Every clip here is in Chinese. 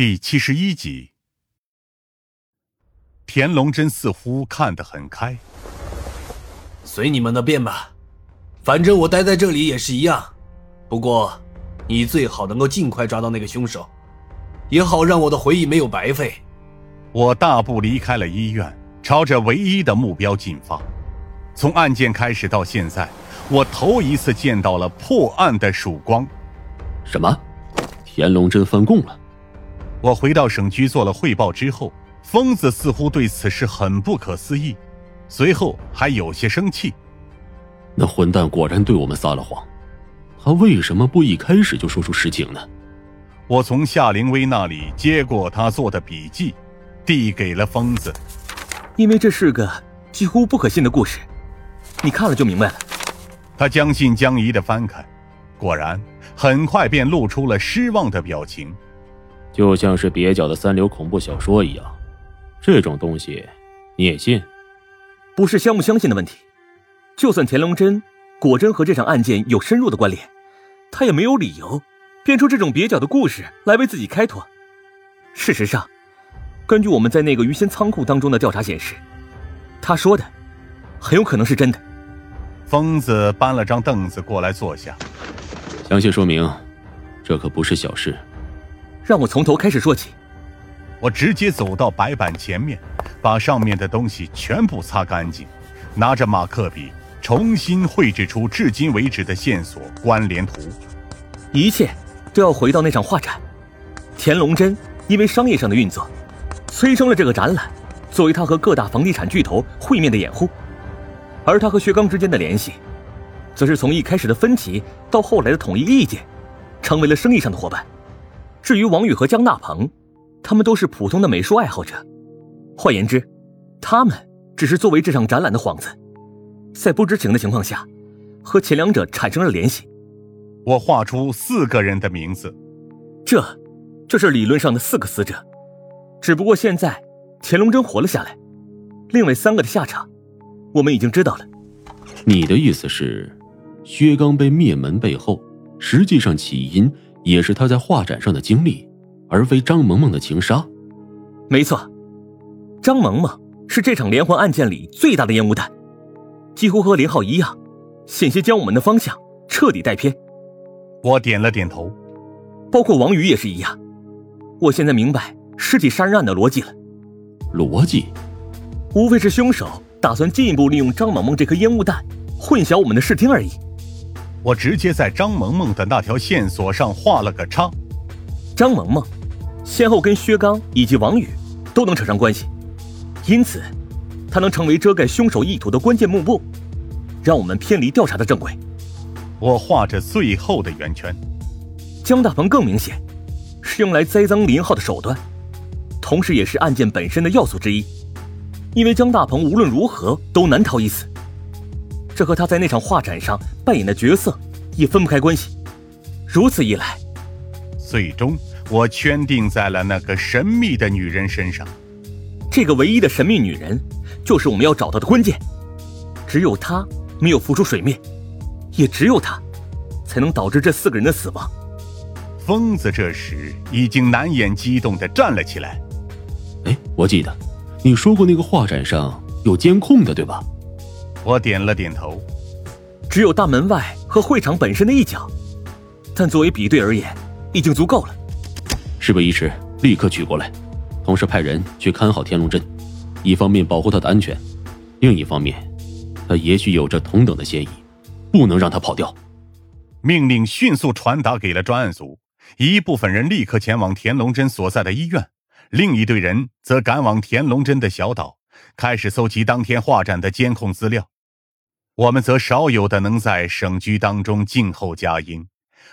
第七十一集，田龙真似乎看得很开。随你们的便吧，反正我待在这里也是一样。不过，你最好能够尽快抓到那个凶手，也好让我的回忆没有白费。我大步离开了医院，朝着唯一的目标进发。从案件开始到现在，我头一次见到了破案的曙光。什么？田龙真翻供了？我回到省局做了汇报之后，疯子似乎对此事很不可思议，随后还有些生气。那混蛋果然对我们撒了谎，他为什么不一开始就说出实情呢？我从夏灵薇那里接过他做的笔记，递给了疯子。因为这是个几乎不可信的故事，你看了就明白了。他将信将疑的翻开，果然很快便露出了失望的表情。就像是蹩脚的三流恐怖小说一样，这种东西你也信？不是相不相信的问题，就算田龙真果真和这场案件有深入的关联，他也没有理由编出这种蹩脚的故事来为自己开脱。事实上，根据我们在那个鱼仙仓库当中的调查显示，他说的很有可能是真的。疯子搬了张凳子过来坐下，详细说明，这可不是小事。让我从头开始说起。我直接走到白板前面，把上面的东西全部擦干净，拿着马克笔重新绘制出至今为止的线索关联图。一切都要回到那场画展。田龙真因为商业上的运作，催生了这个展览，作为他和各大房地产巨头会面的掩护。而他和薛刚之间的联系，则是从一开始的分歧到后来的统一意见，成为了生意上的伙伴。至于王宇和江大鹏，他们都是普通的美术爱好者。换言之，他们只是作为这场展览的幌子，在不知情的情况下，和前两者产生了联系。我画出四个人的名字，这，就是理论上的四个死者。只不过现在乾隆真活了下来，另外三个的下场，我们已经知道了。你的意思是，薛刚被灭门背后，实际上起因？也是他在画展上的经历，而非张萌萌的情杀。没错，张萌萌是这场连环案件里最大的烟雾弹，几乎和林浩一样，险些将我们的方向彻底带偏。我点了点头，包括王宇也是一样。我现在明白尸体杀人案的逻辑了。逻辑，无非是凶手打算进一步利用张萌萌这颗烟雾弹，混淆我们的视听而已。我直接在张萌萌的那条线索上画了个叉。张萌萌先后跟薛刚以及王宇都能扯上关系，因此他能成为遮盖凶手意图的关键幕布，让我们偏离调查的正轨。我画着最后的圆圈。江大鹏更明显，是用来栽赃林浩的手段，同时也是案件本身的要素之一。因为江大鹏无论如何都难逃一死。这和他在那场画展上扮演的角色也分不开关系。如此一来，最终我圈定在了那个神秘的女人身上。这个唯一的神秘女人，就是我们要找到的关键。只有她没有浮出水面，也只有她，才能导致这四个人的死亡。疯子这时已经难掩激动地站了起来。哎，我记得你说过那个画展上有监控的，对吧？我点了点头，只有大门外和会场本身的一角，但作为比对而言，已经足够了。事不宜迟，立刻取过来，同时派人去看好天龙镇，一方面保护他的安全，另一方面，他也许有着同等的嫌疑，不能让他跑掉。命令迅速传达给了专案组，一部分人立刻前往田龙真所在的医院，另一队人则赶往田龙真的小岛。开始搜集当天画展的监控资料，我们则少有的能在省局当中静候佳音。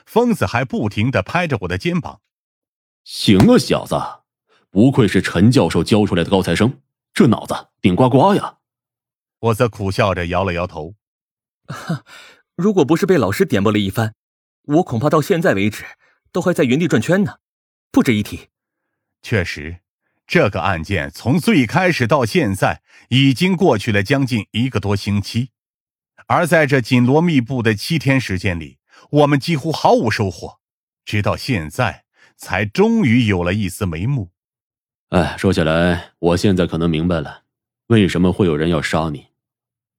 疯子还不停的拍着我的肩膀：“行啊，小子，不愧是陈教授教出来的高材生，这脑子顶呱呱呀！”我则苦笑着摇了摇头：“哈，如果不是被老师点拨了一番，我恐怕到现在为止都还在原地转圈呢，不值一提。”确实。这个案件从最开始到现在，已经过去了将近一个多星期，而在这紧锣密布的七天时间里，我们几乎毫无收获。直到现在，才终于有了一丝眉目。哎，说起来，我现在可能明白了，为什么会有人要杀你。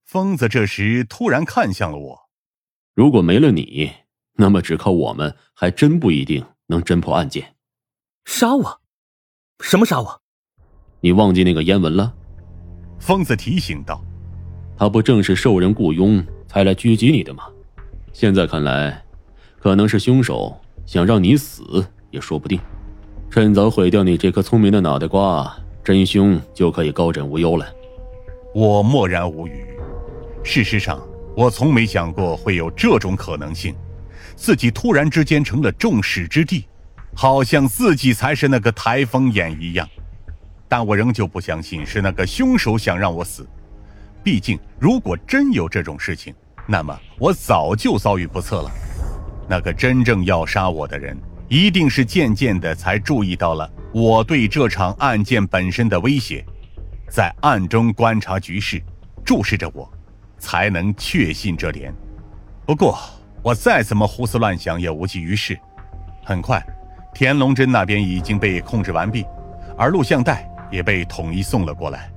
疯子这时突然看向了我。如果没了你，那么只靠我们还真不一定能侦破案件。杀我？什么杀我？你忘记那个烟文了？疯子提醒道：“他不正是受人雇佣才来狙击你的吗？现在看来，可能是凶手想让你死也说不定。趁早毁掉你这颗聪明的脑袋瓜，真凶就可以高枕无忧了。”我默然无语。事实上，我从没想过会有这种可能性，自己突然之间成了众矢之的，好像自己才是那个台风眼一样。但我仍旧不相信是那个凶手想让我死，毕竟如果真有这种事情，那么我早就遭遇不测了。那个真正要杀我的人，一定是渐渐的才注意到了我对这场案件本身的威胁，在暗中观察局势，注视着我，才能确信这点。不过我再怎么胡思乱想也无济于事。很快，田龙真那边已经被控制完毕，而录像带。也被统一送了过来。